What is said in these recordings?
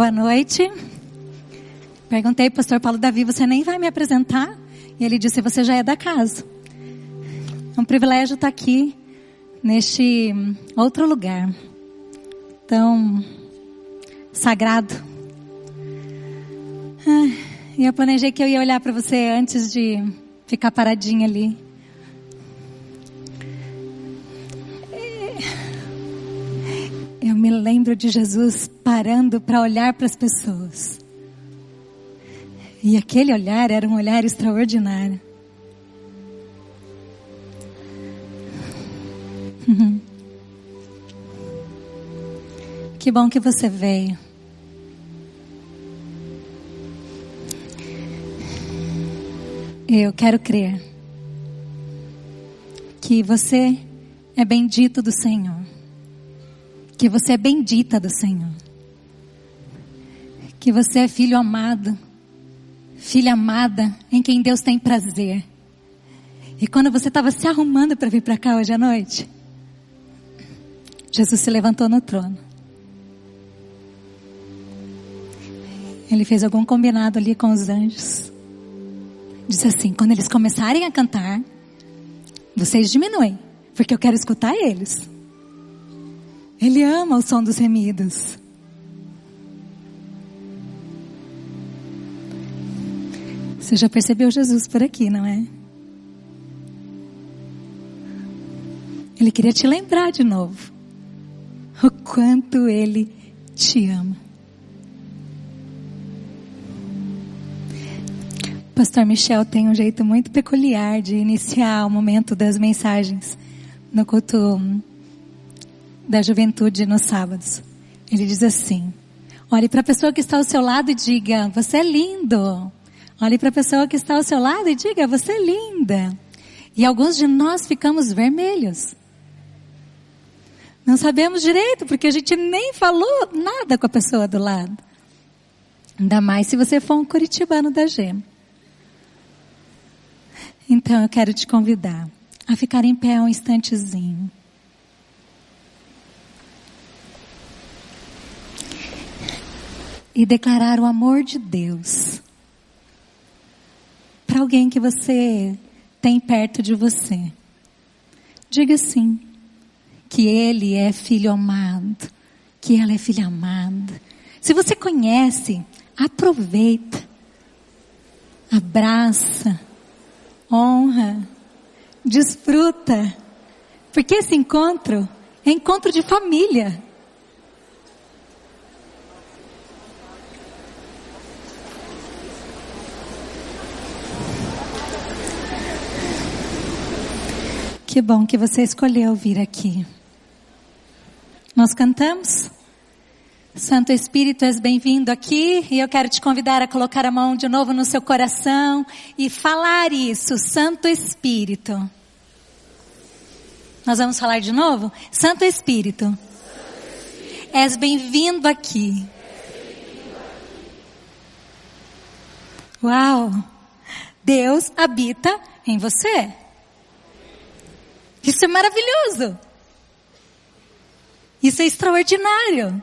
Boa noite. Perguntei ao pastor Paulo Davi, você nem vai me apresentar? E ele disse, você já é da casa. É um privilégio estar aqui, neste outro lugar. Tão sagrado. Ah, e eu planejei que eu ia olhar para você antes de ficar paradinha ali. Lembro de Jesus parando para olhar para as pessoas. E aquele olhar era um olhar extraordinário. Que bom que você veio. Eu quero crer que você é bendito do Senhor que você é bendita do Senhor. Que você é filho amado, filha amada, em quem Deus tem prazer. E quando você estava se arrumando para vir para cá hoje à noite, Jesus se levantou no trono. Ele fez algum combinado ali com os anjos. Disse assim: quando eles começarem a cantar, vocês diminuem, porque eu quero escutar eles. Ele ama o som dos remidos. Você já percebeu Jesus por aqui, não é? Ele queria te lembrar de novo o quanto ele te ama. Pastor Michel tem um jeito muito peculiar de iniciar o momento das mensagens no culto da juventude nos sábados. Ele diz assim: olhe para a pessoa que está ao seu lado e diga: Você é lindo. Olhe para a pessoa que está ao seu lado e diga: Você é linda. E alguns de nós ficamos vermelhos. Não sabemos direito, porque a gente nem falou nada com a pessoa do lado. Ainda mais se você for um curitibano da gema. Então eu quero te convidar a ficar em pé um instantezinho. E declarar o amor de Deus para alguém que você tem perto de você. Diga sim, que ele é filho amado, que ela é filha amada. Se você conhece, aproveita, abraça, honra, desfruta, porque esse encontro é encontro de família. Que bom que você escolheu vir aqui. Nós cantamos? Santo Espírito, és bem-vindo aqui e eu quero te convidar a colocar a mão de novo no seu coração e falar isso, Santo Espírito. Nós vamos falar de novo? Santo Espírito, és bem-vindo aqui. Uau! Deus habita em você. Isso é maravilhoso. Isso é extraordinário.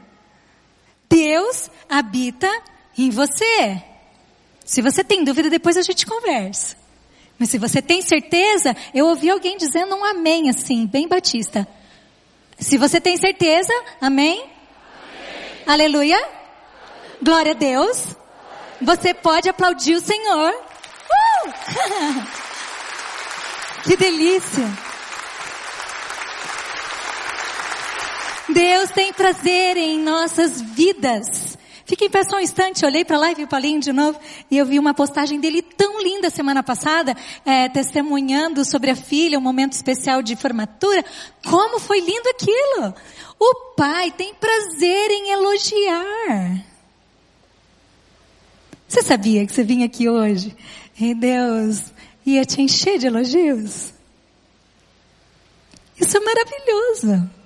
Deus habita em você. Se você tem dúvida, depois a gente conversa. Mas se você tem certeza, eu ouvi alguém dizendo um amém assim, bem batista. Se você tem certeza, amém? amém. Aleluia. Glória a Deus. Você pode aplaudir o Senhor. Uh! que delícia. Deus tem prazer em nossas vidas. Fique em pé só um instante, olhei para lá e vi o Paulinho de novo e eu vi uma postagem dele tão linda semana passada, é, testemunhando sobre a filha, um momento especial de formatura. Como foi lindo aquilo! O pai tem prazer em elogiar. Você sabia que você vinha aqui hoje e Deus ia te encher de elogios? Isso é maravilhoso.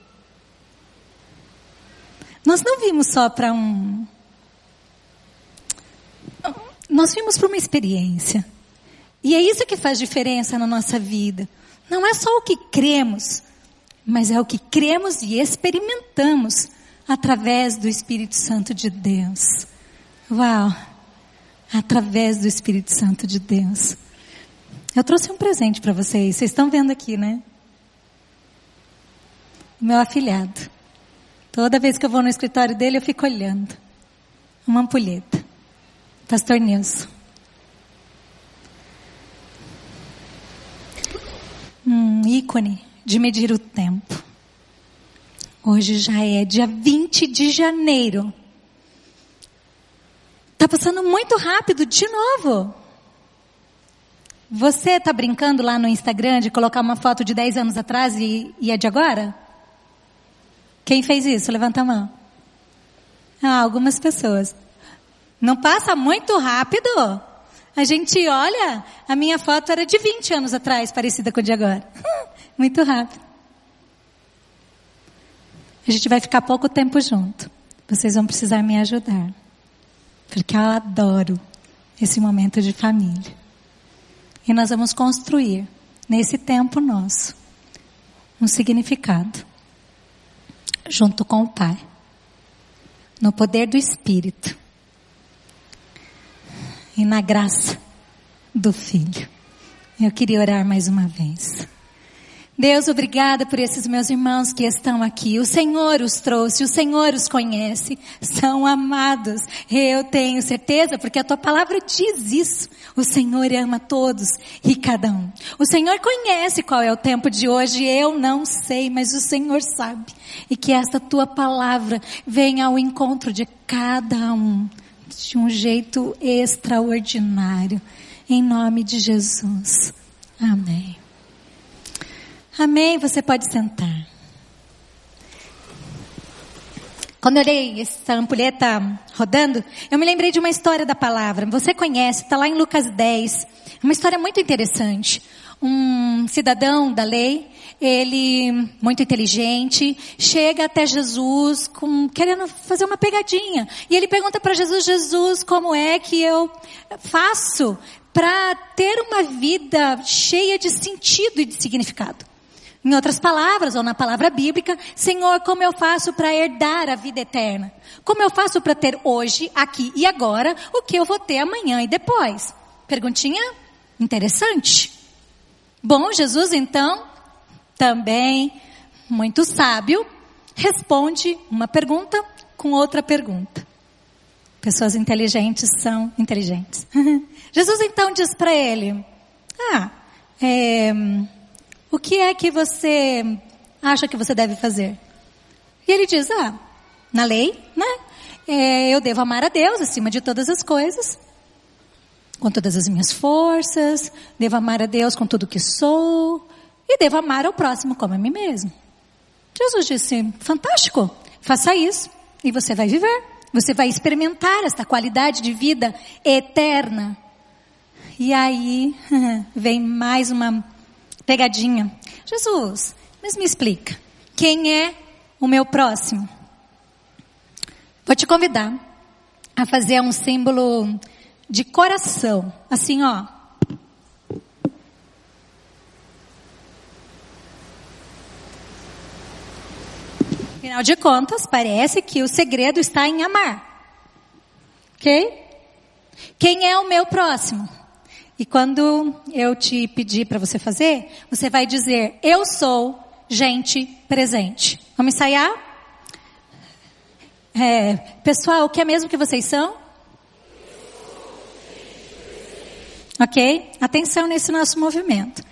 Nós não vimos só para um. Nós vimos para uma experiência. E é isso que faz diferença na nossa vida. Não é só o que cremos, mas é o que cremos e experimentamos através do Espírito Santo de Deus. Uau! Através do Espírito Santo de Deus. Eu trouxe um presente para vocês. Vocês estão vendo aqui, né? Meu afilhado. Toda vez que eu vou no escritório dele, eu fico olhando. Uma ampulheta. Pastor Nilson. Um ícone de medir o tempo. Hoje já é dia 20 de janeiro. Tá passando muito rápido de novo. Você tá brincando lá no Instagram de colocar uma foto de 10 anos atrás e, e é de agora? Quem fez isso? Levanta a mão. Ah, algumas pessoas. Não passa muito rápido? A gente olha, a minha foto era de 20 anos atrás, parecida com a de agora. muito rápido. A gente vai ficar pouco tempo junto. Vocês vão precisar me ajudar. Porque eu adoro esse momento de família. E nós vamos construir, nesse tempo nosso, um significado. Junto com o Pai. No poder do Espírito. E na graça do Filho. Eu queria orar mais uma vez. Deus, obrigada por esses meus irmãos que estão aqui. O Senhor os trouxe, o Senhor os conhece. São amados. Eu tenho certeza, porque a tua palavra diz isso. O Senhor ama todos e cada um. O Senhor conhece qual é o tempo de hoje. Eu não sei, mas o Senhor sabe. E que esta tua palavra venha ao encontro de cada um de um jeito extraordinário. Em nome de Jesus. Amém. Amém. Você pode sentar. Quando eu olhei essa ampulheta rodando, eu me lembrei de uma história da palavra. Você conhece, está lá em Lucas 10. Uma história muito interessante. Um cidadão da lei, ele, muito inteligente, chega até Jesus com, querendo fazer uma pegadinha. E ele pergunta para Jesus, Jesus, como é que eu faço para ter uma vida cheia de sentido e de significado? Em outras palavras, ou na palavra bíblica, Senhor, como eu faço para herdar a vida eterna? Como eu faço para ter hoje, aqui e agora, o que eu vou ter amanhã e depois? Perguntinha interessante. Bom, Jesus então, também muito sábio, responde uma pergunta com outra pergunta. Pessoas inteligentes são inteligentes. Jesus então diz para ele: Ah, é, o que é que você acha que você deve fazer? E ele diz, ah, na lei, né? É, eu devo amar a Deus acima de todas as coisas, com todas as minhas forças, devo amar a Deus com tudo que sou, e devo amar ao próximo como a mim mesmo. Jesus disse, fantástico, faça isso, e você vai viver, você vai experimentar esta qualidade de vida eterna. E aí vem mais uma pegadinha. Jesus, mas me explica, quem é o meu próximo? Vou te convidar a fazer um símbolo de coração, assim ó. Afinal de contas, parece que o segredo está em amar. Ok? Quem é o meu próximo? E quando eu te pedir para você fazer, você vai dizer: Eu sou gente presente. Vamos ensaiar? É, pessoal, o que é mesmo que vocês são? Ok? Atenção nesse nosso movimento.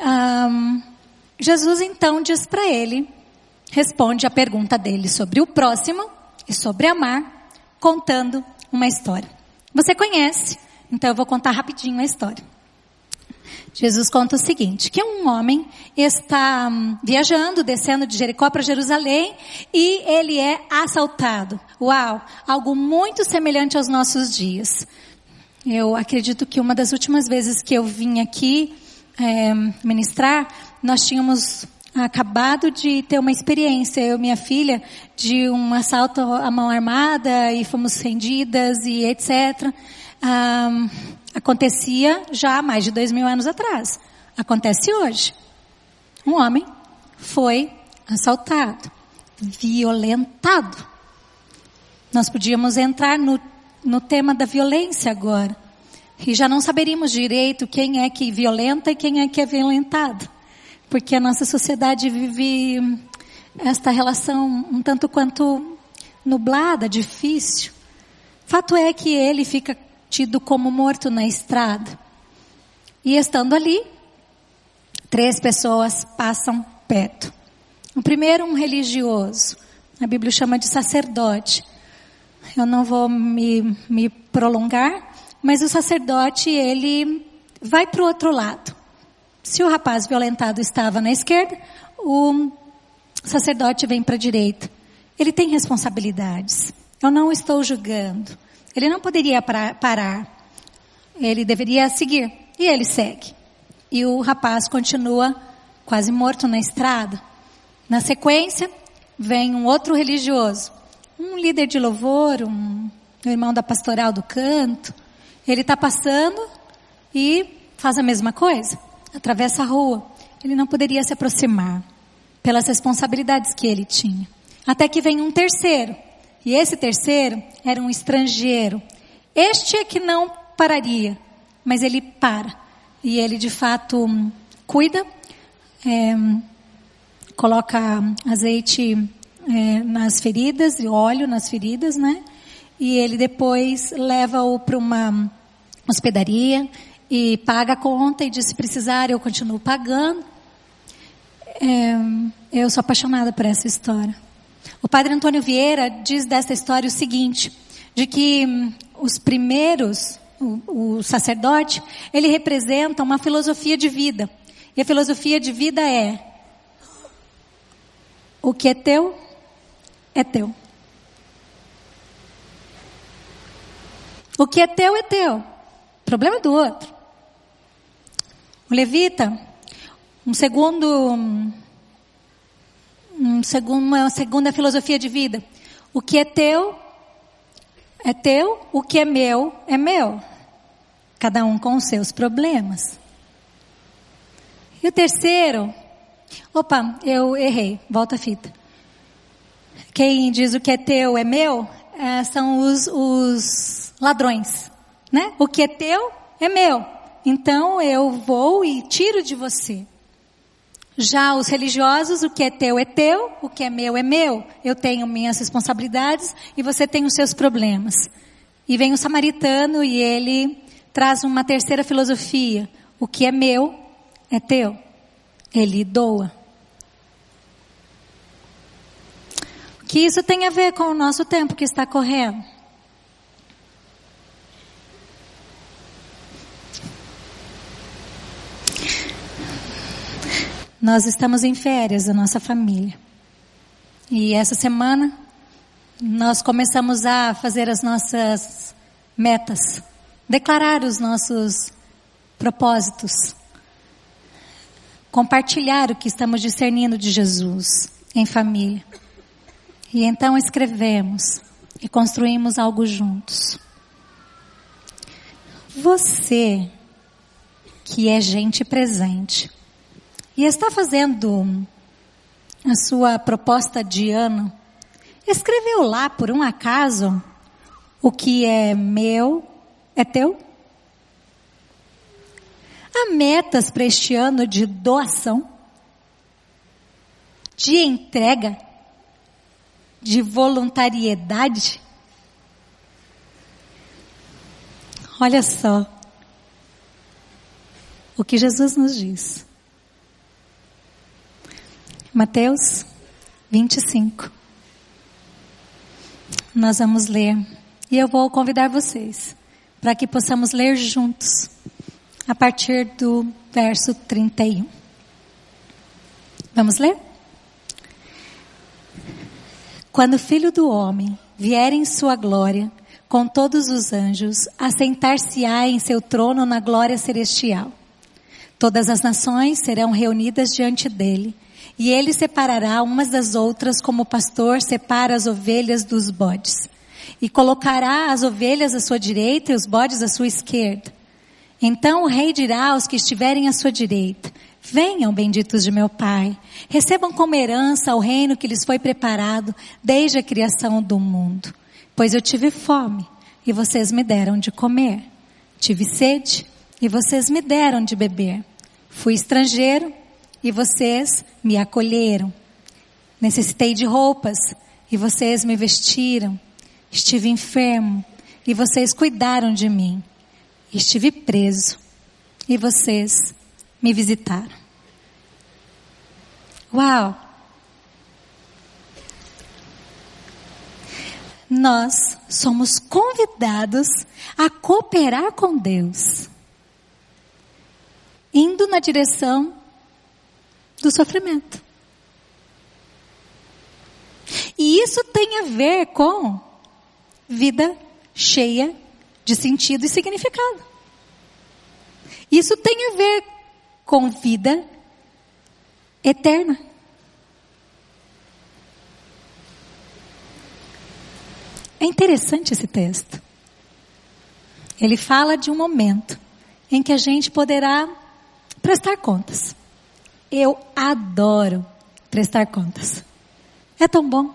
Um, Jesus então diz para ele, responde a pergunta dele sobre o próximo e sobre amar, contando uma história. Você conhece então eu vou contar rapidinho a história. Jesus conta o seguinte, que um homem está hum, viajando, descendo de Jericó para Jerusalém e ele é assaltado. Uau, algo muito semelhante aos nossos dias. Eu acredito que uma das últimas vezes que eu vim aqui é, ministrar, nós tínhamos acabado de ter uma experiência, eu e minha filha, de um assalto à mão armada e fomos rendidas e etc acontecia já há mais de dois mil anos atrás. Acontece hoje. Um homem foi assaltado. violentado. Nós podíamos entrar no, no tema da violência agora. E já não saberíamos direito quem é que violenta e quem é que é violentado. Porque a nossa sociedade vive esta relação um tanto quanto nublada, difícil. Fato é que ele fica tido como morto na estrada. E estando ali, três pessoas passam perto. O primeiro, um religioso. A Bíblia chama de sacerdote. Eu não vou me, me prolongar, mas o sacerdote, ele vai para o outro lado. Se o rapaz violentado estava na esquerda, o sacerdote vem para a direita. Ele tem responsabilidades. Eu não estou julgando. Ele não poderia parar. Ele deveria seguir. E ele segue. E o rapaz continua quase morto na estrada. Na sequência, vem um outro religioso. Um líder de louvor, um, irmão da pastoral do canto. Ele está passando e faz a mesma coisa. Atravessa a rua. Ele não poderia se aproximar pelas responsabilidades que ele tinha. Até que vem um terceiro. E esse terceiro era um estrangeiro. Este é que não pararia, mas ele para. E ele de fato cuida, é, coloca azeite é, nas feridas e óleo nas feridas, né? E ele depois leva-o para uma hospedaria e paga a conta e diz se precisar eu continuo pagando. É, eu sou apaixonada por essa história. O padre Antônio Vieira diz dessa história o seguinte, de que hum, os primeiros, o, o sacerdote, ele representa uma filosofia de vida. E a filosofia de vida é o que é teu, é teu. O que é teu, é teu. Problema é do outro. O levita, um segundo hum, um segundo, uma segunda filosofia de vida. O que é teu, é teu, o que é meu, é meu. Cada um com os seus problemas. E o terceiro, opa, eu errei, volta a fita. Quem diz o que é teu é meu, é, são os, os ladrões, né? O que é teu é meu. Então eu vou e tiro de você. Já os religiosos, o que é teu é teu, o que é meu é meu. Eu tenho minhas responsabilidades e você tem os seus problemas. E vem o samaritano e ele traz uma terceira filosofia. O que é meu é teu. Ele doa. O que isso tem a ver com o nosso tempo que está correndo? Nós estamos em férias, a nossa família. E essa semana nós começamos a fazer as nossas metas, declarar os nossos propósitos, compartilhar o que estamos discernindo de Jesus em família. E então escrevemos e construímos algo juntos. Você que é gente presente, e está fazendo a sua proposta de ano, escreveu lá por um acaso o que é meu é teu? Há metas para este ano de doação, de entrega, de voluntariedade? Olha só o que Jesus nos diz. Mateus 25. Nós vamos ler. E eu vou convidar vocês para que possamos ler juntos a partir do verso 31. Vamos ler? Quando o Filho do Homem vier em sua glória, com todos os anjos, assentar-se-á em seu trono na glória celestial. Todas as nações serão reunidas diante dele e ele separará umas das outras como o pastor separa as ovelhas dos bodes. E colocará as ovelhas à sua direita e os bodes à sua esquerda. Então o rei dirá aos que estiverem à sua direita, Venham, benditos de meu Pai, recebam como herança o reino que lhes foi preparado desde a criação do mundo. Pois eu tive fome e vocês me deram de comer. Tive sede e vocês me deram de beber. Fui estrangeiro e vocês me acolheram. Necessitei de roupas e vocês me vestiram. Estive enfermo e vocês cuidaram de mim. Estive preso e vocês me visitaram. Uau! Nós somos convidados a cooperar com Deus, indo na direção do sofrimento. E isso tem a ver com vida cheia de sentido e significado. Isso tem a ver com vida eterna. É interessante esse texto. Ele fala de um momento em que a gente poderá prestar contas. Eu adoro prestar contas. É tão bom.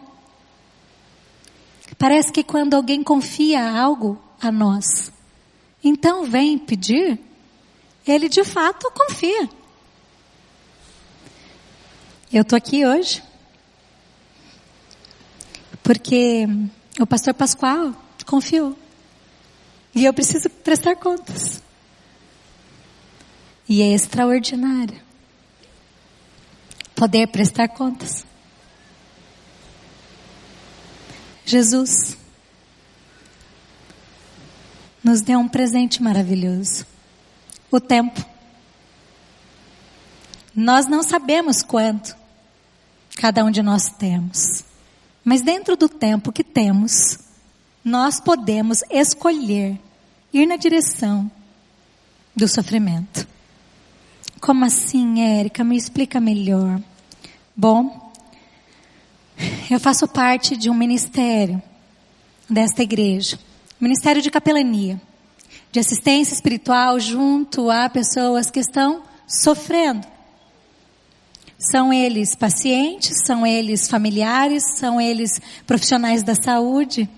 Parece que quando alguém confia algo a nós, então vem pedir, ele de fato confia. Eu estou aqui hoje porque o pastor Pascoal confiou. E eu preciso prestar contas. E é extraordinário poder prestar contas. Jesus nos deu um presente maravilhoso: o tempo. Nós não sabemos quanto cada um de nós temos, mas dentro do tempo que temos, nós podemos escolher ir na direção do sofrimento. Como assim, Érica? Me explica melhor. Bom, eu faço parte de um ministério desta igreja, ministério de capelania, de assistência espiritual junto a pessoas que estão sofrendo. São eles pacientes, são eles familiares, são eles profissionais da saúde,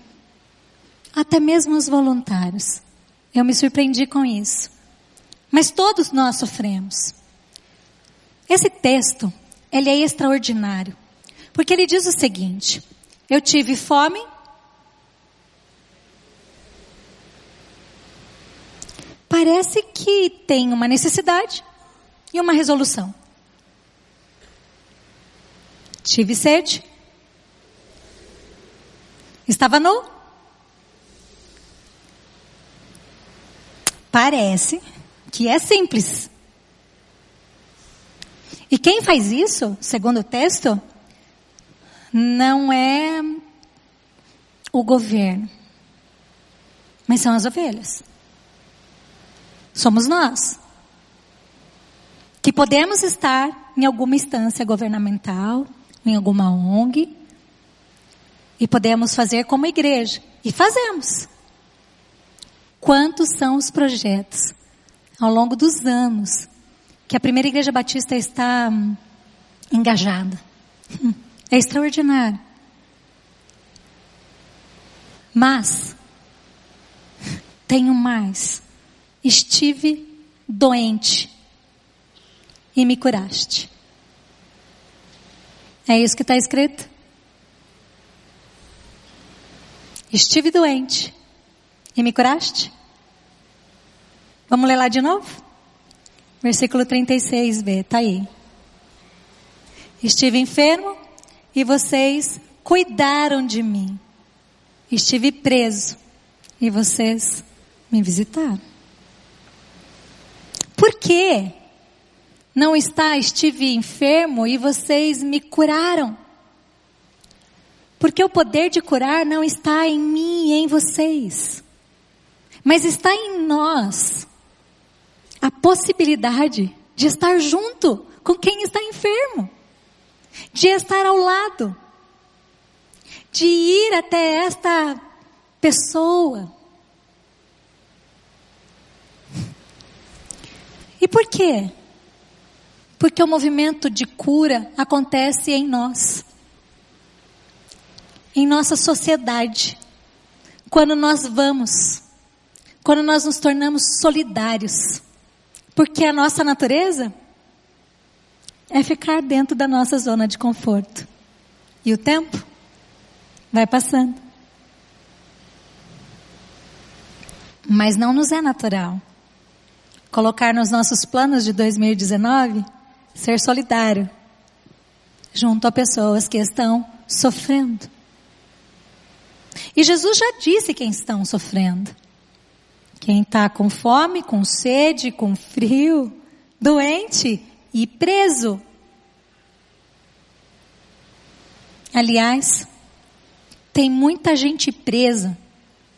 até mesmo os voluntários. Eu me surpreendi com isso. Mas todos nós sofremos. Esse texto, ele é extraordinário. Porque ele diz o seguinte: Eu tive fome. Parece que tem uma necessidade e uma resolução. Tive sede. Estava nu. Parece que é simples. E quem faz isso, segundo o texto, não é o governo, mas são as ovelhas. Somos nós. Que podemos estar em alguma instância governamental, em alguma ONG, e podemos fazer como igreja. E fazemos. Quantos são os projetos ao longo dos anos que a primeira igreja batista está hum, engajada? É extraordinário. Mas, tenho mais. Estive doente e me curaste. É isso que está escrito? Estive doente e me curaste? Vamos ler lá de novo? Versículo 36b, tá aí. Estive enfermo e vocês cuidaram de mim. Estive preso e vocês me visitaram. Por quê? Não está, estive enfermo e vocês me curaram. Porque o poder de curar não está em mim e em vocês, mas está em nós. A possibilidade de estar junto com quem está enfermo de estar ao lado, de ir até esta pessoa. E por quê? Porque o movimento de cura acontece em nós, em nossa sociedade, quando nós vamos, quando nós nos tornamos solidários. Porque a nossa natureza é ficar dentro da nossa zona de conforto. E o tempo vai passando. Mas não nos é natural colocar nos nossos planos de 2019 ser solidário junto a pessoas que estão sofrendo. E Jesus já disse quem estão sofrendo. Quem está com fome, com sede, com frio, doente e preso. Aliás, tem muita gente presa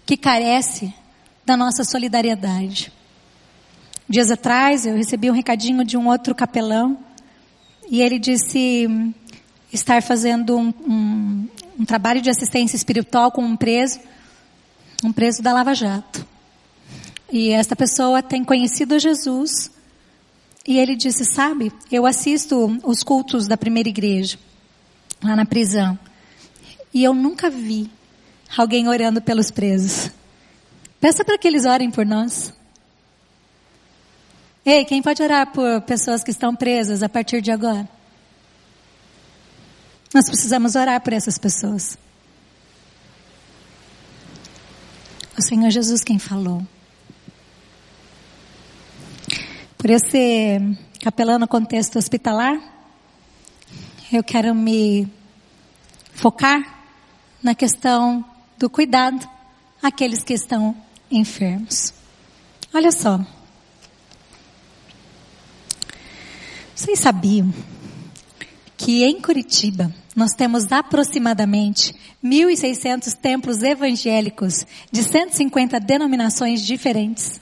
que carece da nossa solidariedade. Dias atrás eu recebi um recadinho de um outro capelão e ele disse estar fazendo um, um, um trabalho de assistência espiritual com um preso, um preso da Lava Jato. E esta pessoa tem conhecido Jesus e ele disse, sabe, eu assisto os cultos da primeira igreja, lá na prisão, e eu nunca vi alguém orando pelos presos. Peça para que eles orem por nós. Ei, quem pode orar por pessoas que estão presas a partir de agora? Nós precisamos orar por essas pessoas. O Senhor Jesus quem falou. Por esse capelão no contexto hospitalar, eu quero me focar na questão do cuidado àqueles que estão enfermos. Olha só. Vocês sabiam que em Curitiba nós temos aproximadamente 1.600 templos evangélicos de 150 denominações diferentes?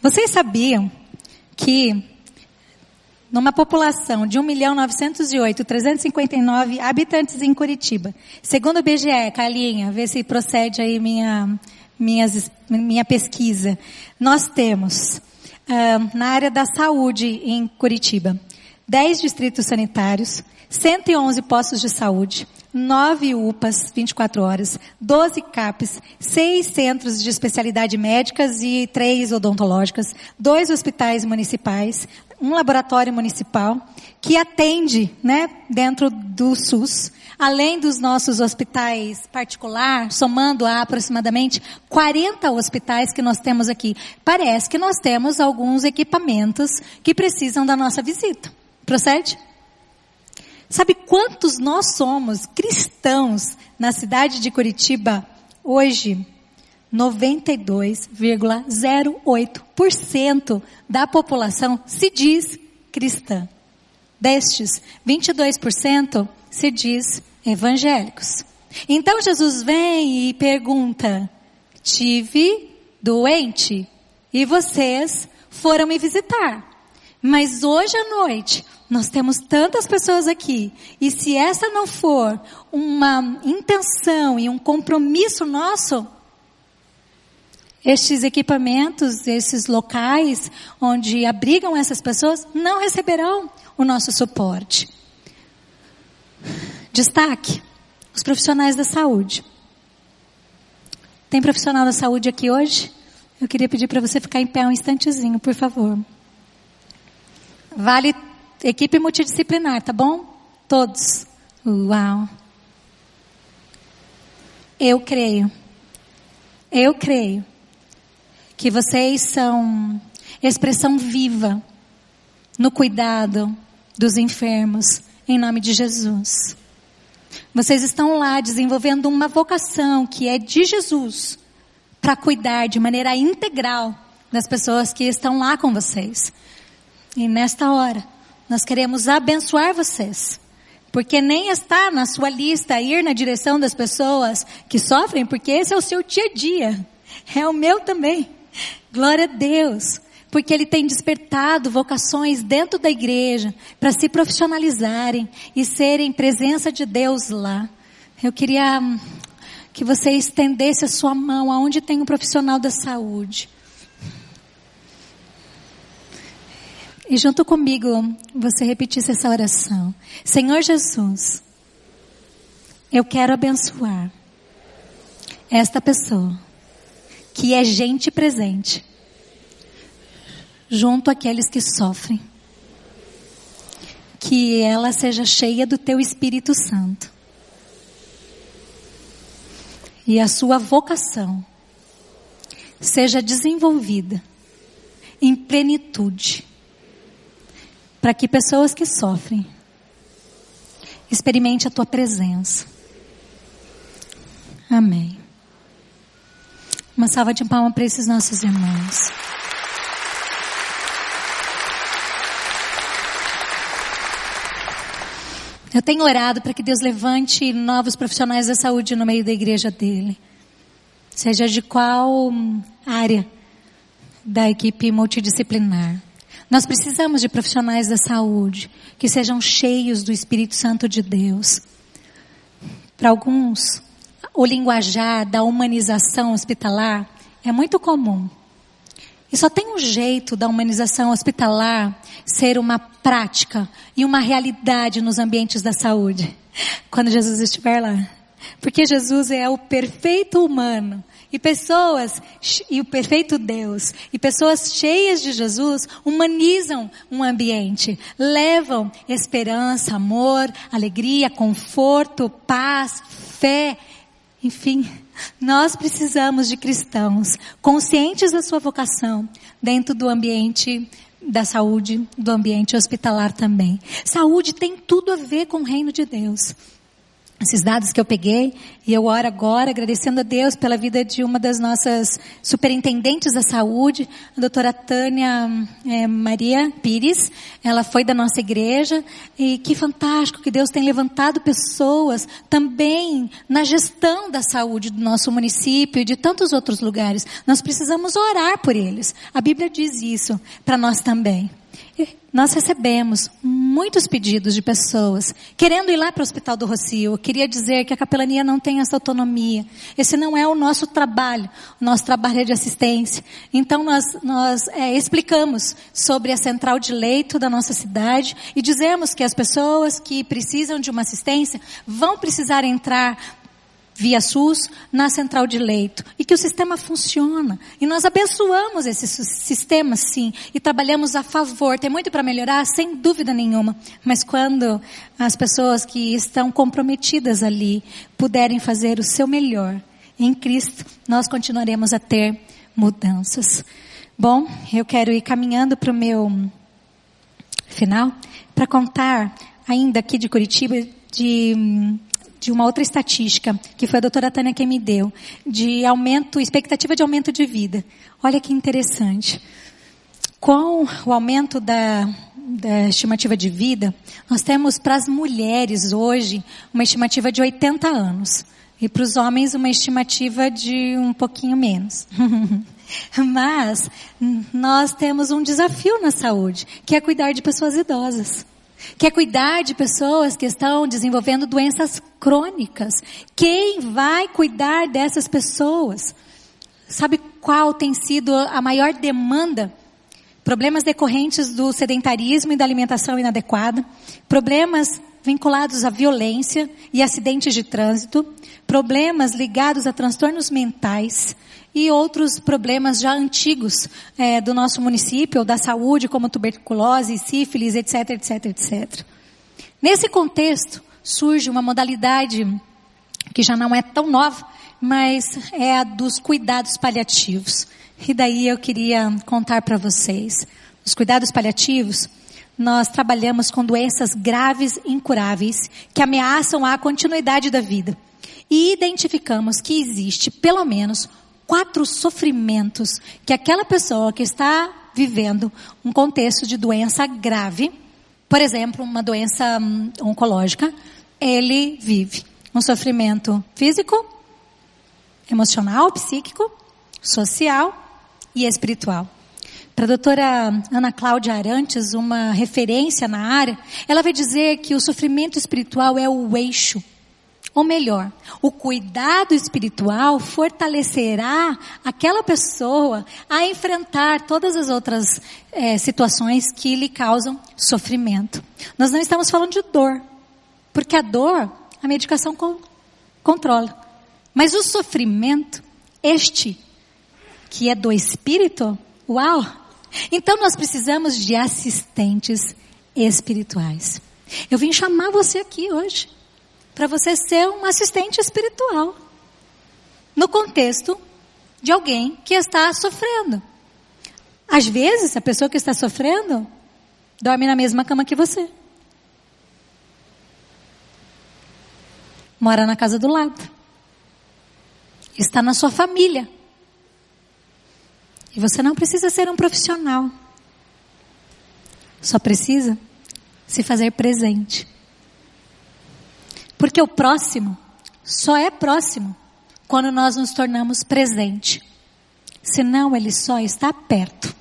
Vocês sabiam que numa população de 1.908.359 habitantes em Curitiba, segundo o BGE, Calinha, vê se procede aí minha, minhas, minha pesquisa, nós temos uh, na área da saúde em Curitiba, 10 distritos sanitários, 111 postos de saúde, 9 UPAs 24 horas, 12 CAPs, 6 centros de especialidade médicas e 3 odontológicas, 2 hospitais municipais, um laboratório municipal que atende, né, dentro do SUS, além dos nossos hospitais particular, somando a aproximadamente 40 hospitais que nós temos aqui. Parece que nós temos alguns equipamentos que precisam da nossa visita. Procede? Sabe quantos nós somos cristãos na cidade de Curitiba hoje? 92,08% da população se diz cristã. Destes, 22% se diz evangélicos. Então Jesus vem e pergunta: Tive doente e vocês foram me visitar. Mas hoje à noite nós temos tantas pessoas aqui, e se essa não for uma intenção e um compromisso nosso, estes equipamentos, esses locais onde abrigam essas pessoas, não receberão o nosso suporte. Destaque: os profissionais da saúde. Tem profissional da saúde aqui hoje? Eu queria pedir para você ficar em pé um instantezinho, por favor. Vale Equipe multidisciplinar, tá bom? Todos. Uau. Eu creio. Eu creio que vocês são expressão viva no cuidado dos enfermos, em nome de Jesus. Vocês estão lá desenvolvendo uma vocação que é de Jesus para cuidar de maneira integral das pessoas que estão lá com vocês. E nesta hora, nós queremos abençoar vocês. Porque nem está na sua lista ir na direção das pessoas que sofrem, porque esse é o seu dia a dia. É o meu também. Glória a Deus. Porque Ele tem despertado vocações dentro da igreja para se profissionalizarem e serem presença de Deus lá. Eu queria hum, que você estendesse a sua mão aonde tem um profissional da saúde. E junto comigo você repetisse essa oração. Senhor Jesus, eu quero abençoar esta pessoa que é gente presente junto àqueles que sofrem. Que ela seja cheia do teu Espírito Santo. E a sua vocação seja desenvolvida em plenitude. Para que pessoas que sofrem experimente a tua presença. Amém. Uma salva de palmas para esses nossos irmãos. Eu tenho orado para que Deus levante novos profissionais da saúde no meio da igreja dele. Seja de qual área da equipe multidisciplinar. Nós precisamos de profissionais da saúde que sejam cheios do Espírito Santo de Deus. Para alguns, o linguajar da humanização hospitalar é muito comum. E só tem um jeito da humanização hospitalar ser uma prática e uma realidade nos ambientes da saúde. Quando Jesus estiver lá. Porque Jesus é o perfeito humano. E pessoas, e o perfeito Deus, e pessoas cheias de Jesus humanizam um ambiente, levam esperança, amor, alegria, conforto, paz, fé, enfim, nós precisamos de cristãos conscientes da sua vocação dentro do ambiente da saúde, do ambiente hospitalar também. Saúde tem tudo a ver com o reino de Deus esses dados que eu peguei e eu oro agora agradecendo a Deus pela vida de uma das nossas superintendentes da saúde, a doutora Tânia é, Maria Pires. Ela foi da nossa igreja e que fantástico que Deus tem levantado pessoas também na gestão da saúde do nosso município e de tantos outros lugares. Nós precisamos orar por eles. A Bíblia diz isso para nós também. Nós recebemos muitos pedidos de pessoas querendo ir lá para o Hospital do Rocio. Eu queria dizer que a capelania não tem essa autonomia. Esse não é o nosso trabalho. O nosso trabalho é de assistência. Então nós, nós é, explicamos sobre a central de leito da nossa cidade e dizemos que as pessoas que precisam de uma assistência vão precisar entrar via SUS na central de leito e que o sistema funciona. E nós abençoamos esse sistema, sim, e trabalhamos a favor. Tem muito para melhorar, sem dúvida nenhuma. Mas quando as pessoas que estão comprometidas ali puderem fazer o seu melhor em Cristo, nós continuaremos a ter mudanças. Bom, eu quero ir caminhando para o meu final para contar ainda aqui de Curitiba de de uma outra estatística, que foi a doutora Tânia quem me deu, de aumento, expectativa de aumento de vida. Olha que interessante. Com o aumento da, da estimativa de vida, nós temos para as mulheres hoje uma estimativa de 80 anos. E para os homens uma estimativa de um pouquinho menos. Mas nós temos um desafio na saúde, que é cuidar de pessoas idosas. Quer cuidar de pessoas que estão desenvolvendo doenças crônicas. Quem vai cuidar dessas pessoas? Sabe qual tem sido a maior demanda? Problemas decorrentes do sedentarismo e da alimentação inadequada, problemas vinculados à violência e acidentes de trânsito, problemas ligados a transtornos mentais, e outros problemas já antigos é, do nosso município, ou da saúde, como tuberculose, sífilis, etc, etc, etc. Nesse contexto, surge uma modalidade que já não é tão nova, mas é a dos cuidados paliativos. E daí eu queria contar para vocês. Os cuidados paliativos, nós trabalhamos com doenças graves incuráveis que ameaçam a continuidade da vida. E identificamos que existe pelo menos quatro sofrimentos que aquela pessoa que está vivendo um contexto de doença grave, por exemplo, uma doença hum, oncológica, ele vive um sofrimento físico, emocional, psíquico, social e espiritual. Para a doutora Ana Cláudia Arantes, uma referência na área, ela vai dizer que o sofrimento espiritual é o eixo Ou melhor, o cuidado espiritual fortalecerá aquela pessoa a enfrentar todas as outras é, situações que lhe causam sofrimento. Nós não estamos falando de dor, porque a dor, a medicação co controla. Mas o sofrimento, este, que é do espírito, uau! Então nós precisamos de assistentes espirituais. Eu vim chamar você aqui hoje para você ser um assistente espiritual. No contexto de alguém que está sofrendo. Às vezes, a pessoa que está sofrendo dorme na mesma cama que você. Mora na casa do lado. Está na sua família. E você não precisa ser um profissional. Só precisa se fazer presente. Porque o próximo só é próximo quando nós nos tornamos presente. Senão ele só está perto.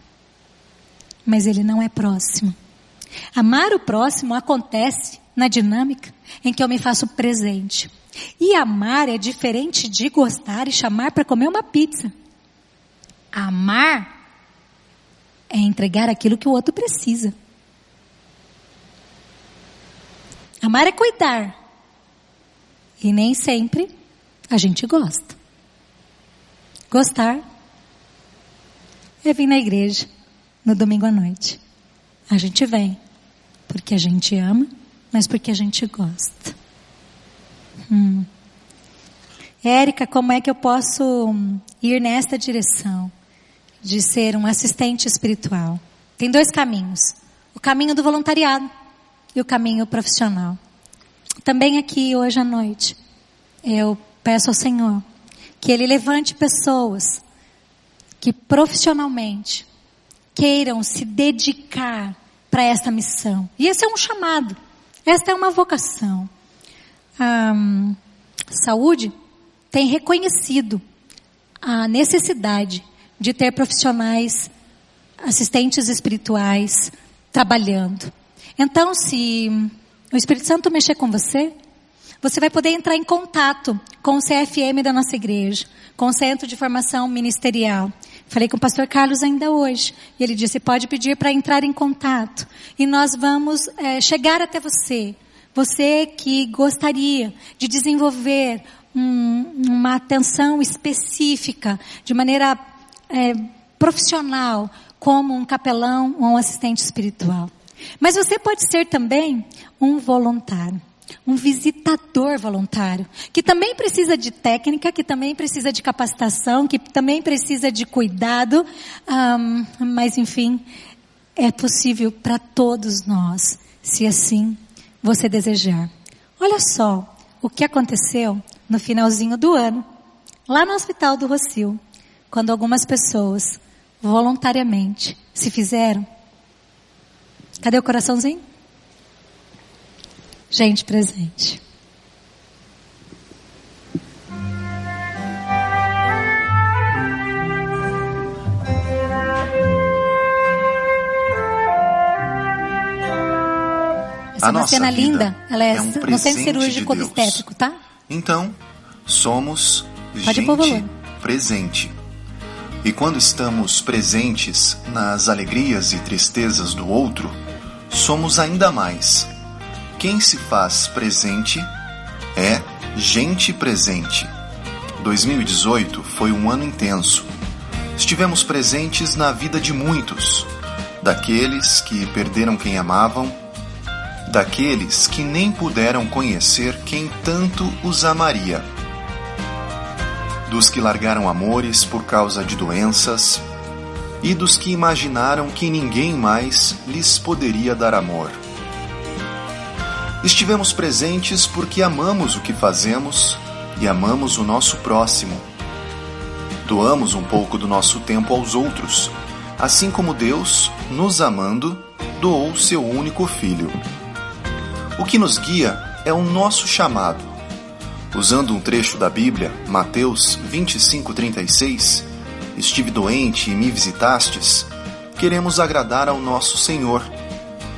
Mas ele não é próximo. Amar o próximo acontece na dinâmica em que eu me faço presente. E amar é diferente de gostar e chamar para comer uma pizza. Amar é entregar aquilo que o outro precisa. Amar é cuidar. E nem sempre a gente gosta. Gostar é vir na igreja no domingo à noite. A gente vem porque a gente ama, mas porque a gente gosta. Hum. Érica, como é que eu posso ir nesta direção de ser um assistente espiritual? Tem dois caminhos: o caminho do voluntariado e o caminho profissional. Também aqui hoje à noite, eu peço ao Senhor que Ele levante pessoas que profissionalmente queiram se dedicar para esta missão. E esse é um chamado, esta é uma vocação. A saúde tem reconhecido a necessidade de ter profissionais, assistentes espirituais trabalhando. Então, se o Espírito Santo mexer com você, você vai poder entrar em contato com o CFM da nossa igreja, com o Centro de Formação Ministerial. Falei com o pastor Carlos ainda hoje. E ele disse, pode pedir para entrar em contato. E nós vamos é, chegar até você. Você que gostaria de desenvolver um, uma atenção específica, de maneira é, profissional, como um capelão ou um assistente espiritual. Mas você pode ser também um voluntário, um visitador voluntário, que também precisa de técnica, que também precisa de capacitação, que também precisa de cuidado, um, mas enfim, é possível para todos nós, se assim você desejar. Olha só o que aconteceu no finalzinho do ano, lá no Hospital do Rocio, quando algumas pessoas voluntariamente se fizeram Cadê o coraçãozinho? Gente presente. Essa é uma cena linda. Ela é, é um no centro cirúrgico de obstétrico, tá? Então, somos Pode gente presente. E quando estamos presentes nas alegrias e tristezas do outro, somos ainda mais. Quem se faz presente é gente presente. 2018 foi um ano intenso. Estivemos presentes na vida de muitos, daqueles que perderam quem amavam, daqueles que nem puderam conhecer quem tanto os amaria, dos que largaram amores por causa de doenças, e dos que imaginaram que ninguém mais lhes poderia dar amor. Estivemos presentes porque amamos o que fazemos e amamos o nosso próximo. Doamos um pouco do nosso tempo aos outros, assim como Deus, nos amando, doou seu único filho. O que nos guia é o nosso chamado. Usando um trecho da Bíblia, Mateus 25:36, estive doente e me visitastes, queremos agradar ao nosso Senhor,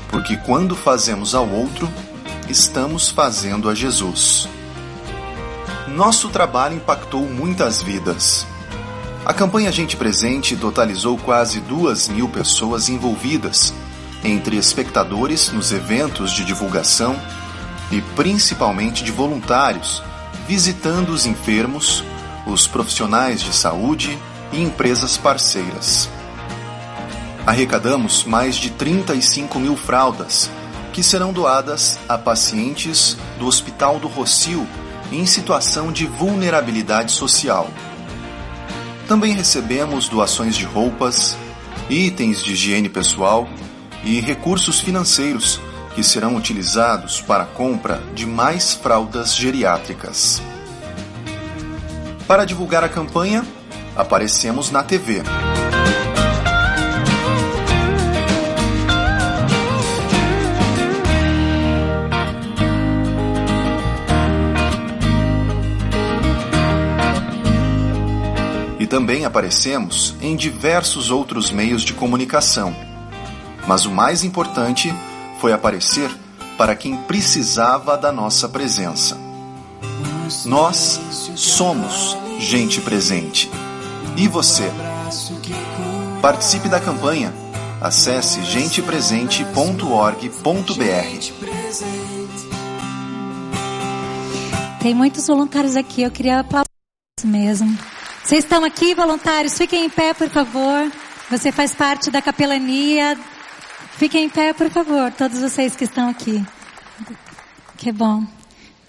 porque quando fazemos ao outro, estamos fazendo a Jesus. nosso trabalho impactou muitas vidas. A campanha Gente Presente totalizou quase duas mil pessoas envolvidas, entre espectadores nos eventos de divulgação e principalmente de voluntários, visitando os enfermos, os profissionais de saúde e empresas parceiras. Arrecadamos mais de 35 mil fraldas, que serão doadas a pacientes do Hospital do Rocio em situação de vulnerabilidade social. Também recebemos doações de roupas, itens de higiene pessoal e recursos financeiros que serão utilizados para a compra de mais fraldas geriátricas. Para divulgar a campanha, aparecemos na TV. E também aparecemos em diversos outros meios de comunicação. Mas o mais importante foi aparecer para quem precisava da nossa presença. Nós somos gente presente. E você? Participe da campanha. Acesse gentepresente.org.br. Tem muitos voluntários aqui, eu queria aplaudir mesmo. Vocês estão aqui, voluntários? Fiquem em pé, por favor. Você faz parte da capelania. Fiquem em pé, por favor, todos vocês que estão aqui. Que bom.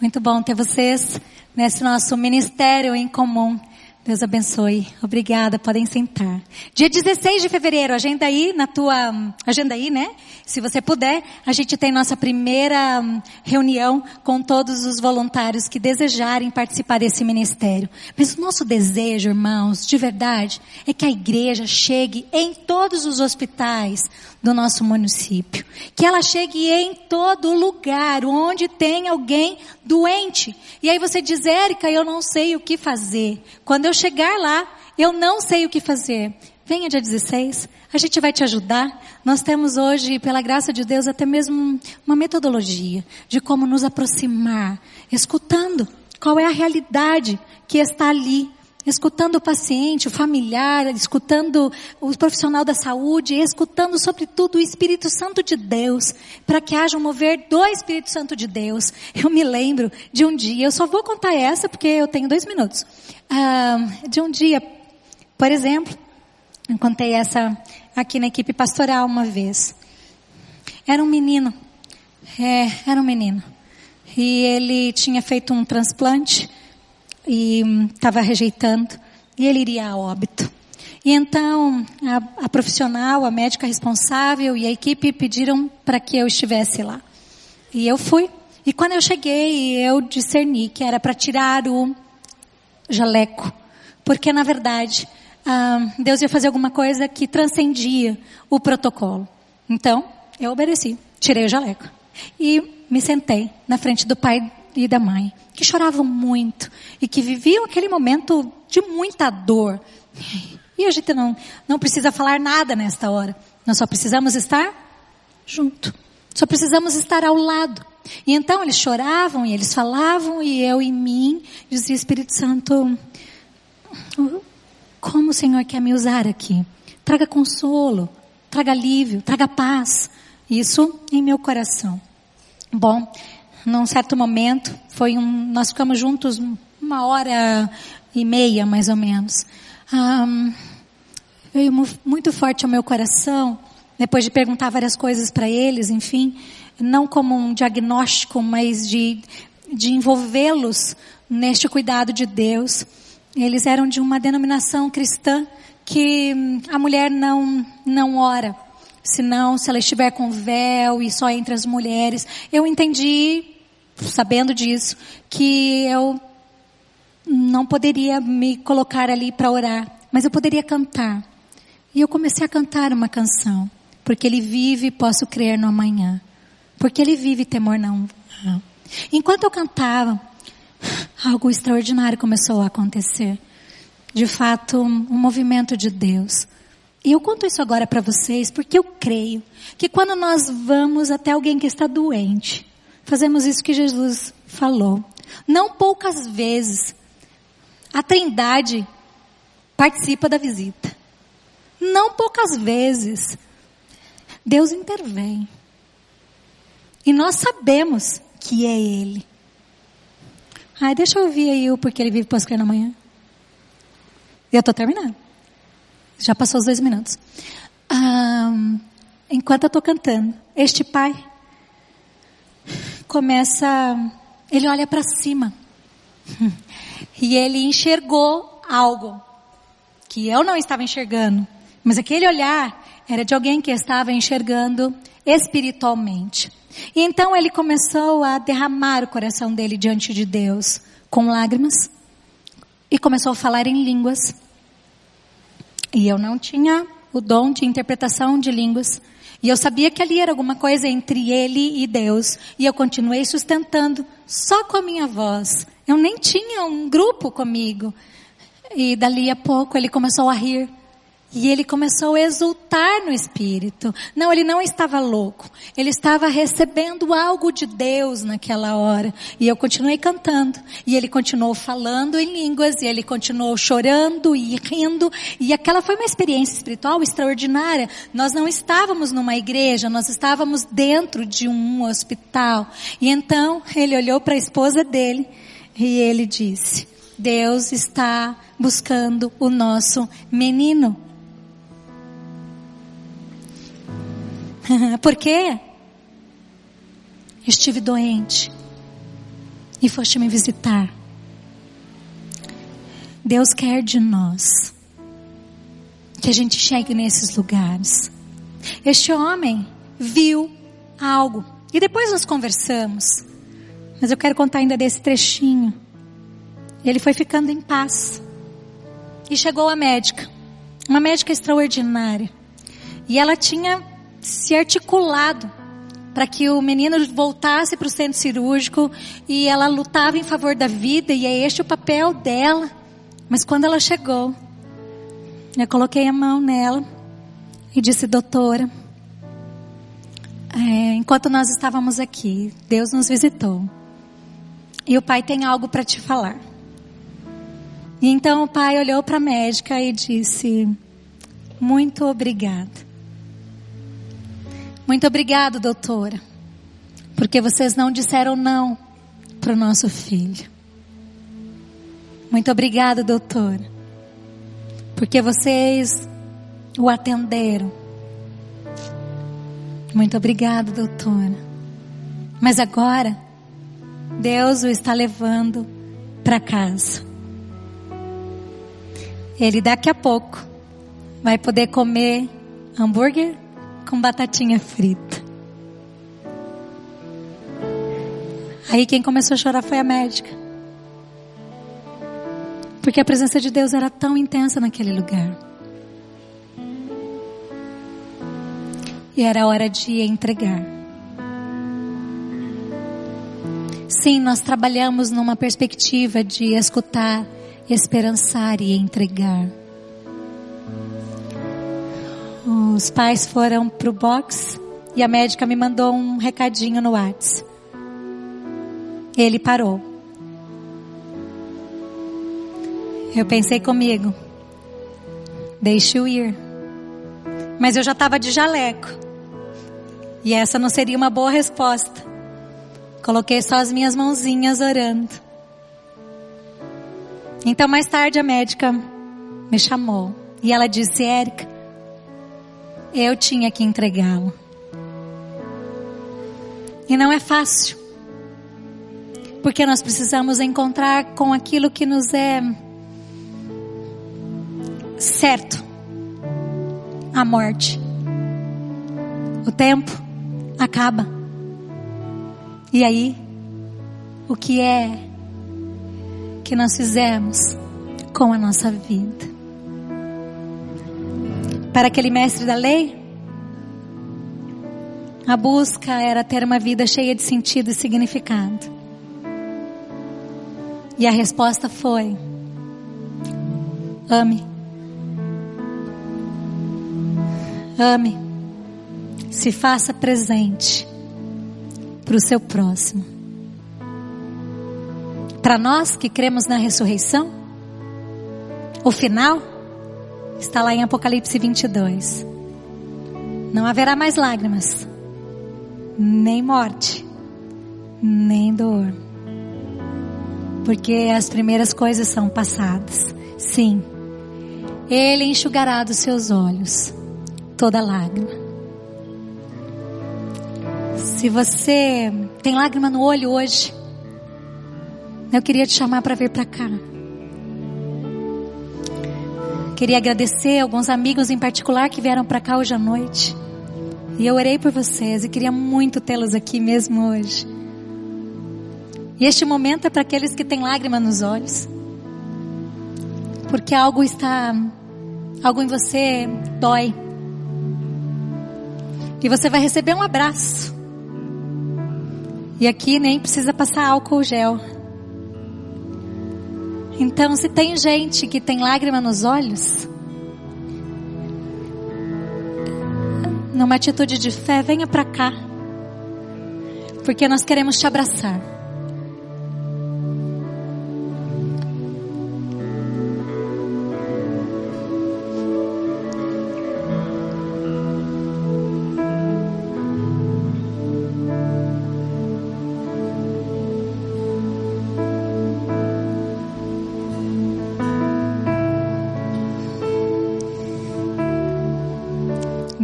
Muito bom ter vocês nesse nosso ministério em comum. Deus abençoe. Obrigada, podem sentar. Dia 16 de fevereiro, agenda aí na tua, agenda aí, né? Se você puder, a gente tem nossa primeira hum, reunião com todos os voluntários que desejarem participar desse ministério. Mas o nosso desejo, irmãos, de verdade, é que a igreja chegue em todos os hospitais do nosso município. Que ela chegue em todo lugar onde tem alguém doente. E aí você diz, Érica, eu não sei o que fazer. Quando eu chegar lá, eu não sei o que fazer. Venha dia 16, a gente vai te ajudar. Nós temos hoje, pela graça de Deus, até mesmo uma metodologia de como nos aproximar, escutando qual é a realidade que está ali, escutando o paciente, o familiar, escutando o profissional da saúde, escutando sobretudo o Espírito Santo de Deus, para que haja um mover do Espírito Santo de Deus. Eu me lembro de um dia, eu só vou contar essa porque eu tenho dois minutos, ah, de um dia, por exemplo, eu contei essa aqui na equipe pastoral uma vez. Era um menino. É, era um menino. E ele tinha feito um transplante e estava rejeitando. E ele iria a óbito. E então a, a profissional, a médica responsável e a equipe pediram para que eu estivesse lá. E eu fui. E quando eu cheguei, eu discerni que era para tirar o jaleco. Porque na verdade, ah, Deus ia fazer alguma coisa que transcendia o protocolo. Então, eu obedeci, tirei o jaleco e me sentei na frente do pai e da mãe, que choravam muito e que viviam aquele momento de muita dor. E a gente não, não precisa falar nada nesta hora. Nós só precisamos estar junto. Só precisamos estar ao lado. E então eles choravam e eles falavam e eu em mim dizia Espírito Santo, como o Senhor quer me usar aqui? Traga consolo, traga alívio, traga paz. Isso em meu coração. Bom, num certo momento, foi um, nós ficamos juntos uma hora e meia, mais ou menos. Um, muito forte ao meu coração, depois de perguntar várias coisas para eles, enfim, não como um diagnóstico, mas de, de envolvê-los neste cuidado de Deus. Eles eram de uma denominação cristã que a mulher não, não ora. Senão, se ela estiver com véu e só entre as mulheres. Eu entendi, sabendo disso, que eu não poderia me colocar ali para orar, mas eu poderia cantar. E eu comecei a cantar uma canção. Porque ele vive, posso crer no amanhã. Porque ele vive, temor não. Enquanto eu cantava, algo extraordinário começou a acontecer. De fato, um, um movimento de Deus. E eu conto isso agora para vocês porque eu creio que quando nós vamos até alguém que está doente, fazemos isso que Jesus falou. Não poucas vezes a Trindade participa da visita. Não poucas vezes Deus intervém. E nós sabemos que é Ele. Ai, deixa eu ouvir aí o porquê ele vive pós na manhã. Eu estou terminando. Já passou os dois minutos. Ah, enquanto eu estou cantando, este pai começa, ele olha para cima. E ele enxergou algo que eu não estava enxergando. Mas aquele olhar era de alguém que estava enxergando espiritualmente. E então ele começou a derramar o coração dele diante de Deus com lágrimas e começou a falar em línguas. E eu não tinha o dom de interpretação de línguas. E eu sabia que ali era alguma coisa entre ele e Deus. E eu continuei sustentando só com a minha voz. Eu nem tinha um grupo comigo. E dali a pouco ele começou a rir. E ele começou a exultar no espírito. Não, ele não estava louco. Ele estava recebendo algo de Deus naquela hora. E eu continuei cantando. E ele continuou falando em línguas. E ele continuou chorando e rindo. E aquela foi uma experiência espiritual extraordinária. Nós não estávamos numa igreja, nós estávamos dentro de um hospital. E então ele olhou para a esposa dele e ele disse: Deus está buscando o nosso menino. Por quê? Estive doente e foste me visitar. Deus quer de nós que a gente chegue nesses lugares. Este homem viu algo e depois nós conversamos. Mas eu quero contar ainda desse trechinho. Ele foi ficando em paz. E chegou a médica, uma médica extraordinária. E ela tinha se articulado para que o menino voltasse para o centro cirúrgico e ela lutava em favor da vida e é este o papel dela. Mas quando ela chegou, eu coloquei a mão nela e disse, doutora, é, enquanto nós estávamos aqui, Deus nos visitou e o pai tem algo para te falar. E então o pai olhou para a médica e disse, muito obrigada. Muito obrigado, doutora, porque vocês não disseram não para o nosso filho. Muito obrigado, doutora, porque vocês o atenderam. Muito obrigado, doutora. Mas agora, Deus o está levando para casa. Ele daqui a pouco vai poder comer hambúrguer com batatinha frita. Aí quem começou a chorar foi a médica. Porque a presença de Deus era tão intensa naquele lugar. E era hora de entregar. Sim, nós trabalhamos numa perspectiva de escutar, esperançar e entregar. Os pais foram pro box e a médica me mandou um recadinho no WhatsApp. Ele parou. Eu pensei comigo, deixe-o ir. Mas eu já estava de jaleco. E essa não seria uma boa resposta. Coloquei só as minhas mãozinhas orando. Então mais tarde a médica me chamou e ela disse, Érica, eu tinha que entregá-lo. E não é fácil. Porque nós precisamos encontrar com aquilo que nos é certo. A morte. O tempo acaba. E aí, o que é que nós fizemos com a nossa vida? Para aquele mestre da lei, a busca era ter uma vida cheia de sentido e significado. E a resposta foi: ame. Ame. Se faça presente para o seu próximo. Para nós que cremos na ressurreição, o final está lá em Apocalipse 22. Não haverá mais lágrimas, nem morte, nem dor. Porque as primeiras coisas são passadas. Sim, Ele enxugará dos seus olhos toda lágrima. Se você tem lágrima no olho hoje, eu queria te chamar para vir para cá. Queria agradecer alguns amigos em particular que vieram para cá hoje à noite. E eu orei por vocês e queria muito tê-los aqui mesmo hoje. E este momento é para aqueles que têm lágrima nos olhos. Porque algo está, algo em você dói. E você vai receber um abraço. E aqui nem precisa passar álcool gel. Então, se tem gente que tem lágrima nos olhos, numa atitude de fé, venha para cá. Porque nós queremos te abraçar.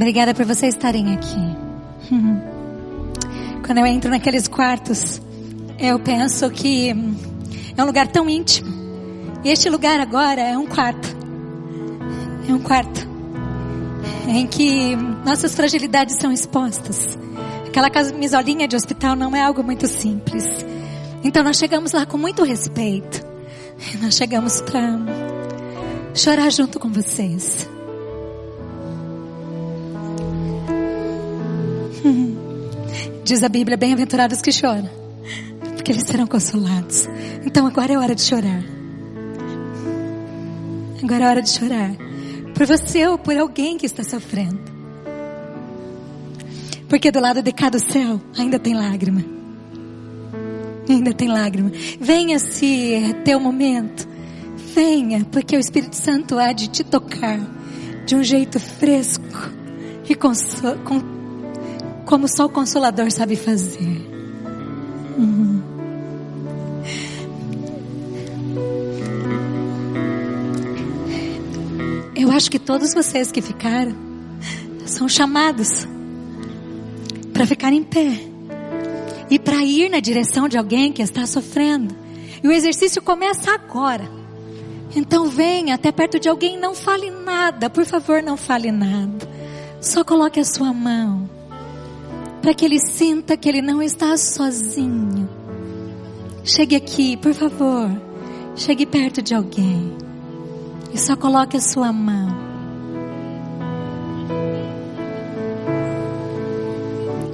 Obrigada por vocês estarem aqui. Quando eu entro naqueles quartos, eu penso que é um lugar tão íntimo. E este lugar agora é um quarto. É um quarto em que nossas fragilidades são expostas. Aquela camisolinha de hospital não é algo muito simples. Então nós chegamos lá com muito respeito. Nós chegamos para chorar junto com vocês. Diz a Bíblia, bem-aventurados que choram, porque eles serão consolados. Então agora é hora de chorar. Agora é hora de chorar. Por você ou por alguém que está sofrendo. Porque do lado de cada céu ainda tem lágrima. Ainda tem lágrima. Venha se é teu momento. Venha, porque o Espírito Santo há de te tocar de um jeito fresco e com, com como só o Consolador sabe fazer. Uhum. Eu acho que todos vocês que ficaram são chamados para ficar em pé e para ir na direção de alguém que está sofrendo. E o exercício começa agora. Então venha até perto de alguém, não fale nada, por favor, não fale nada. Só coloque a sua mão para que ele sinta que ele não está sozinho. Chegue aqui, por favor. Chegue perto de alguém. E só coloque a sua mão.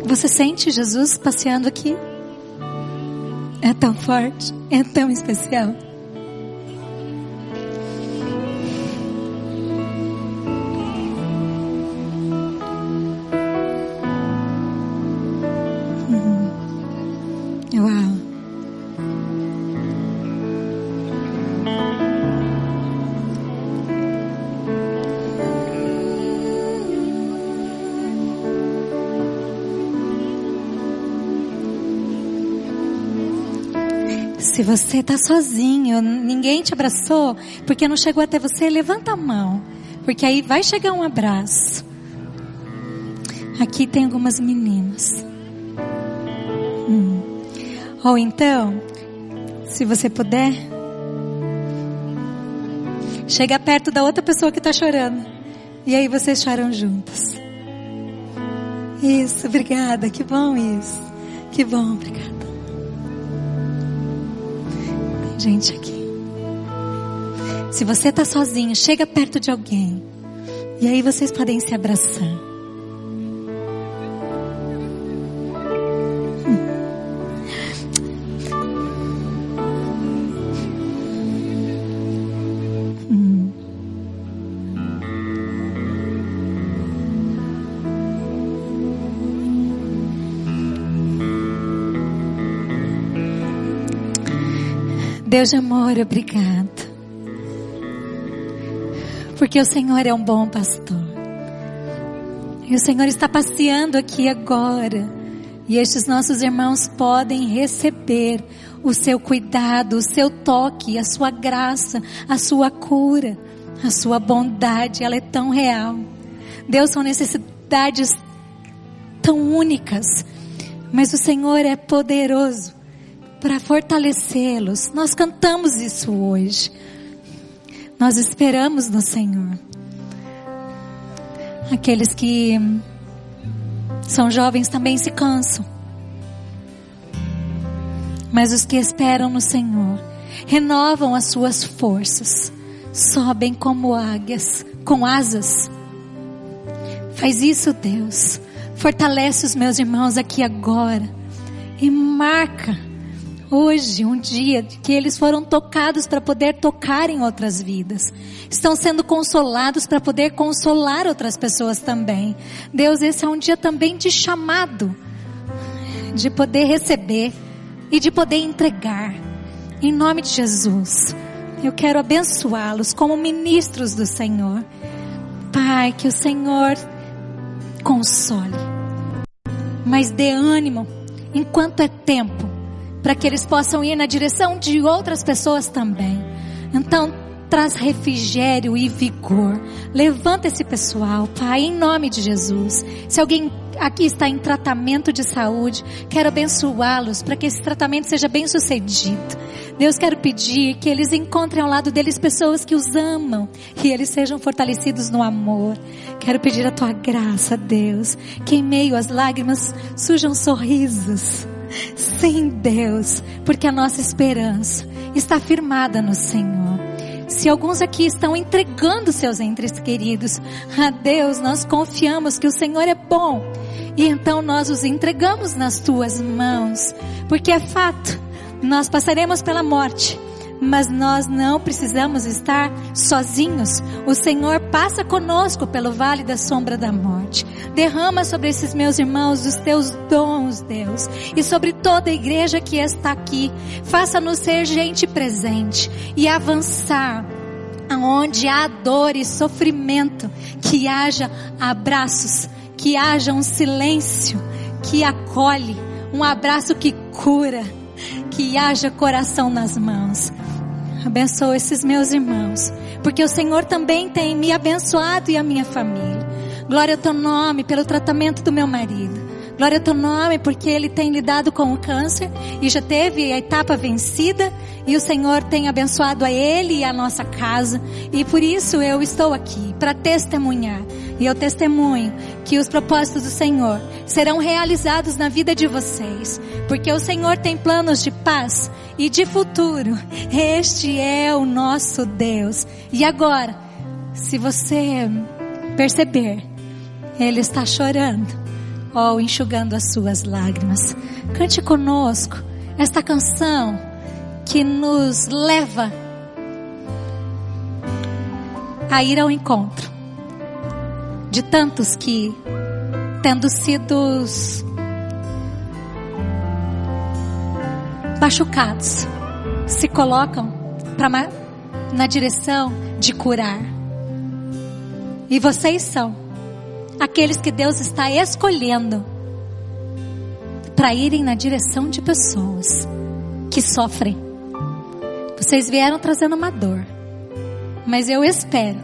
Você sente Jesus passeando aqui? É tão forte, é tão especial. Se você está sozinho, ninguém te abraçou, porque não chegou até você, levanta a mão, porque aí vai chegar um abraço. Aqui tem algumas meninas. Hum. Ou então, se você puder, chega perto da outra pessoa que está chorando. E aí vocês choram juntos. Isso, obrigada. Que bom isso. Que bom, obrigada. Gente aqui. Se você está sozinho, chega perto de alguém. E aí vocês podem se abraçar. Deus de amor, obrigado. Porque o Senhor é um bom pastor. E o Senhor está passeando aqui agora. E estes nossos irmãos podem receber o seu cuidado, o seu toque, a sua graça, a sua cura, a sua bondade. Ela é tão real. Deus são necessidades tão únicas. Mas o Senhor é poderoso para fortalecê-los. Nós cantamos isso hoje. Nós esperamos no Senhor. Aqueles que são jovens também se cansam. Mas os que esperam no Senhor renovam as suas forças, sobem como águias, com asas. Faz isso, Deus. Fortalece os meus irmãos aqui agora e marca hoje um dia que eles foram tocados para poder tocar em outras vidas. Estão sendo consolados para poder consolar outras pessoas também. Deus, esse é um dia também de chamado, de poder receber e de poder entregar. Em nome de Jesus, eu quero abençoá-los como ministros do Senhor. Pai, que o Senhor console, mas dê ânimo enquanto é tempo para que eles possam ir na direção de outras pessoas também. Então, traz refrigério e vigor. Levanta esse pessoal, Pai, em nome de Jesus. Se alguém aqui está em tratamento de saúde, quero abençoá-los para que esse tratamento seja bem sucedido. Deus, quero pedir que eles encontrem ao lado deles pessoas que os amam e eles sejam fortalecidos no amor. Quero pedir a tua graça, Deus, que em meio às lágrimas surjam sorrisos Sim, Deus, porque a nossa esperança está firmada no Senhor. Se alguns aqui estão entregando seus entes queridos a Deus, nós confiamos que o Senhor é bom. E então nós os entregamos nas tuas mãos, porque é fato, nós passaremos pela morte, mas nós não precisamos estar sozinhos. O Senhor passa conosco pelo vale da sombra da morte. Derrama sobre esses meus irmãos os teus dons, Deus, e sobre toda a igreja que está aqui. Faça-nos ser gente presente e avançar aonde há dor e sofrimento, que haja abraços, que haja um silêncio que acolhe, um abraço que cura, que haja coração nas mãos. Abençoa esses meus irmãos, porque o Senhor também tem me abençoado e a minha família. Glória ao teu nome pelo tratamento do meu marido. Glória ao teu nome porque ele tem lidado com o câncer e já teve a etapa vencida e o Senhor tem abençoado a ele e a nossa casa. E por isso eu estou aqui para testemunhar. E eu testemunho que os propósitos do Senhor serão realizados na vida de vocês, porque o Senhor tem planos de paz e de futuro. Este é o nosso Deus. E agora, se você perceber, Ele está chorando ou enxugando as suas lágrimas. Cante conosco esta canção que nos leva a ir ao encontro de tantos que, tendo sido machucados se colocam pra, na direção de curar. E vocês são aqueles que Deus está escolhendo para irem na direção de pessoas que sofrem. Vocês vieram trazendo uma dor, mas eu espero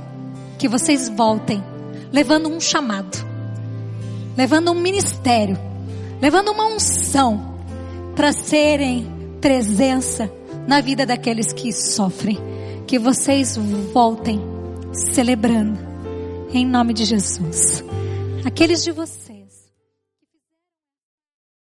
que vocês voltem levando um chamado, levando um ministério, levando uma unção para serem presença na vida daqueles que sofrem. Que vocês voltem celebrando em nome de Jesus. Aqueles de vocês